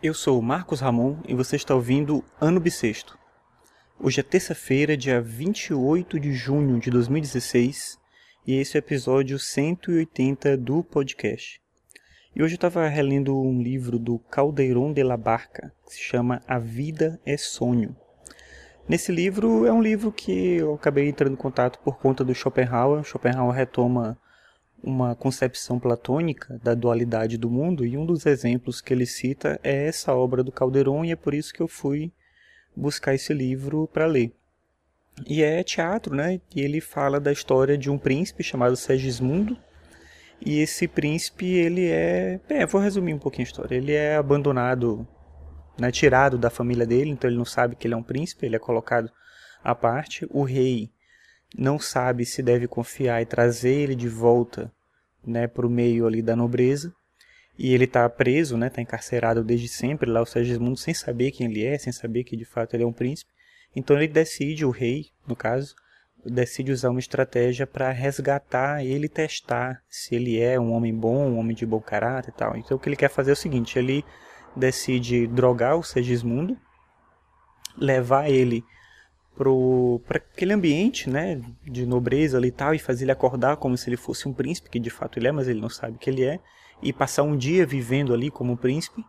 Eu sou Marcos Ramon e você está ouvindo Ano Bissexto. Hoje é terça-feira, dia 28 de junho de 2016, e esse é o episódio 180 do podcast. E hoje eu estava relendo um livro do Caldeirón de la Barca, que se chama A Vida é Sonho. Nesse livro, é um livro que eu acabei entrando em contato por conta do Schopenhauer. Schopenhauer retoma uma concepção platônica da dualidade do mundo e um dos exemplos que ele cita é essa obra do Calderon e é por isso que eu fui buscar esse livro para ler. E é teatro, né? E ele fala da história de um príncipe chamado Segismundo. E esse príncipe, ele é, é, vou resumir um pouquinho a história. Ele é abandonado, né, tirado da família dele, então ele não sabe que ele é um príncipe, ele é colocado à parte. O rei não sabe se deve confiar e trazer ele de volta né, para o meio ali da nobreza. E ele está preso, né, está encarcerado desde sempre lá o Segismundo sem saber quem ele é, sem saber que de fato ele é um príncipe. Então ele decide, o rei, no caso, decide usar uma estratégia para resgatar ele testar se ele é um homem bom, um homem de bom caráter e tal. Então o que ele quer fazer é o seguinte, ele decide drogar o Segismundo, levar ele para aquele ambiente né, de nobreza ali e tal, e fazer ele acordar como se ele fosse um príncipe, que de fato ele é, mas ele não sabe que ele é, e passar um dia vivendo ali como um príncipe,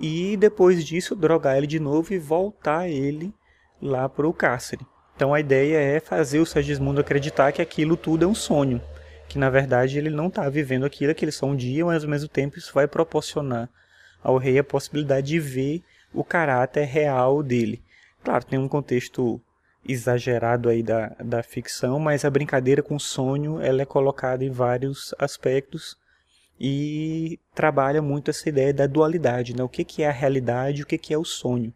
e depois disso drogar ele de novo e voltar ele lá para o cárcere. Então a ideia é fazer o Sergismundo acreditar que aquilo tudo é um sonho, que na verdade ele não está vivendo aquilo, aquele só um dia, mas ao mesmo tempo isso vai proporcionar ao rei a possibilidade de ver o caráter real dele. Claro, tem um contexto exagerado aí da, da ficção, mas a brincadeira com o sonho ela é colocada em vários aspectos e trabalha muito essa ideia da dualidade, né? o que, que é a realidade e o que, que é o sonho.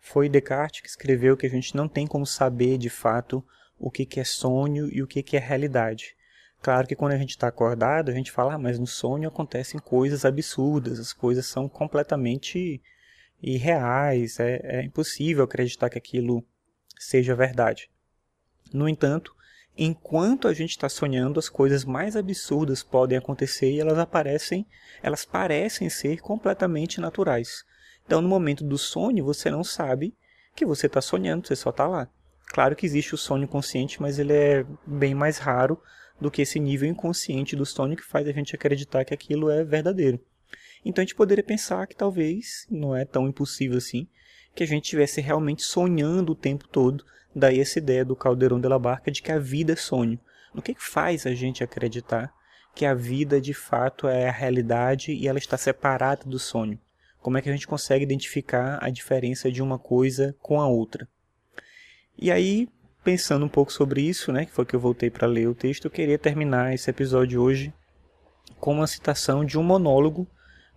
Foi Descartes que escreveu que a gente não tem como saber de fato o que, que é sonho e o que, que é realidade. Claro que quando a gente está acordado, a gente fala, ah, mas no sonho acontecem coisas absurdas, as coisas são completamente irreais, é, é impossível acreditar que aquilo seja verdade. No entanto, enquanto a gente está sonhando, as coisas mais absurdas podem acontecer e elas aparecem, elas parecem ser completamente naturais. Então, no momento do sonho, você não sabe que você está sonhando, você só está lá. Claro que existe o sonho consciente, mas ele é bem mais raro do que esse nível inconsciente do sonho que faz a gente acreditar que aquilo é verdadeiro. Então a gente poderia pensar que talvez não é tão impossível assim, que a gente estivesse realmente sonhando o tempo todo. Daí essa ideia do Caldeirão de la Barca de que a vida é sonho. O que, que faz a gente acreditar que a vida de fato é a realidade e ela está separada do sonho? Como é que a gente consegue identificar a diferença de uma coisa com a outra? E aí, pensando um pouco sobre isso, né, que foi que eu voltei para ler o texto, eu queria terminar esse episódio hoje com uma citação de um monólogo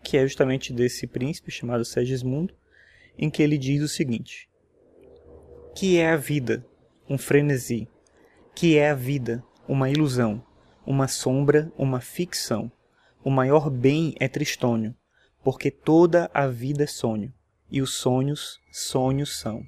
que é justamente desse príncipe chamado Segismundo, em que ele diz o seguinte: Que é a vida? Um frenesi. Que é a vida? Uma ilusão, uma sombra, uma ficção. O maior bem é tristônio, porque toda a vida é sonho, e os sonhos, sonhos são.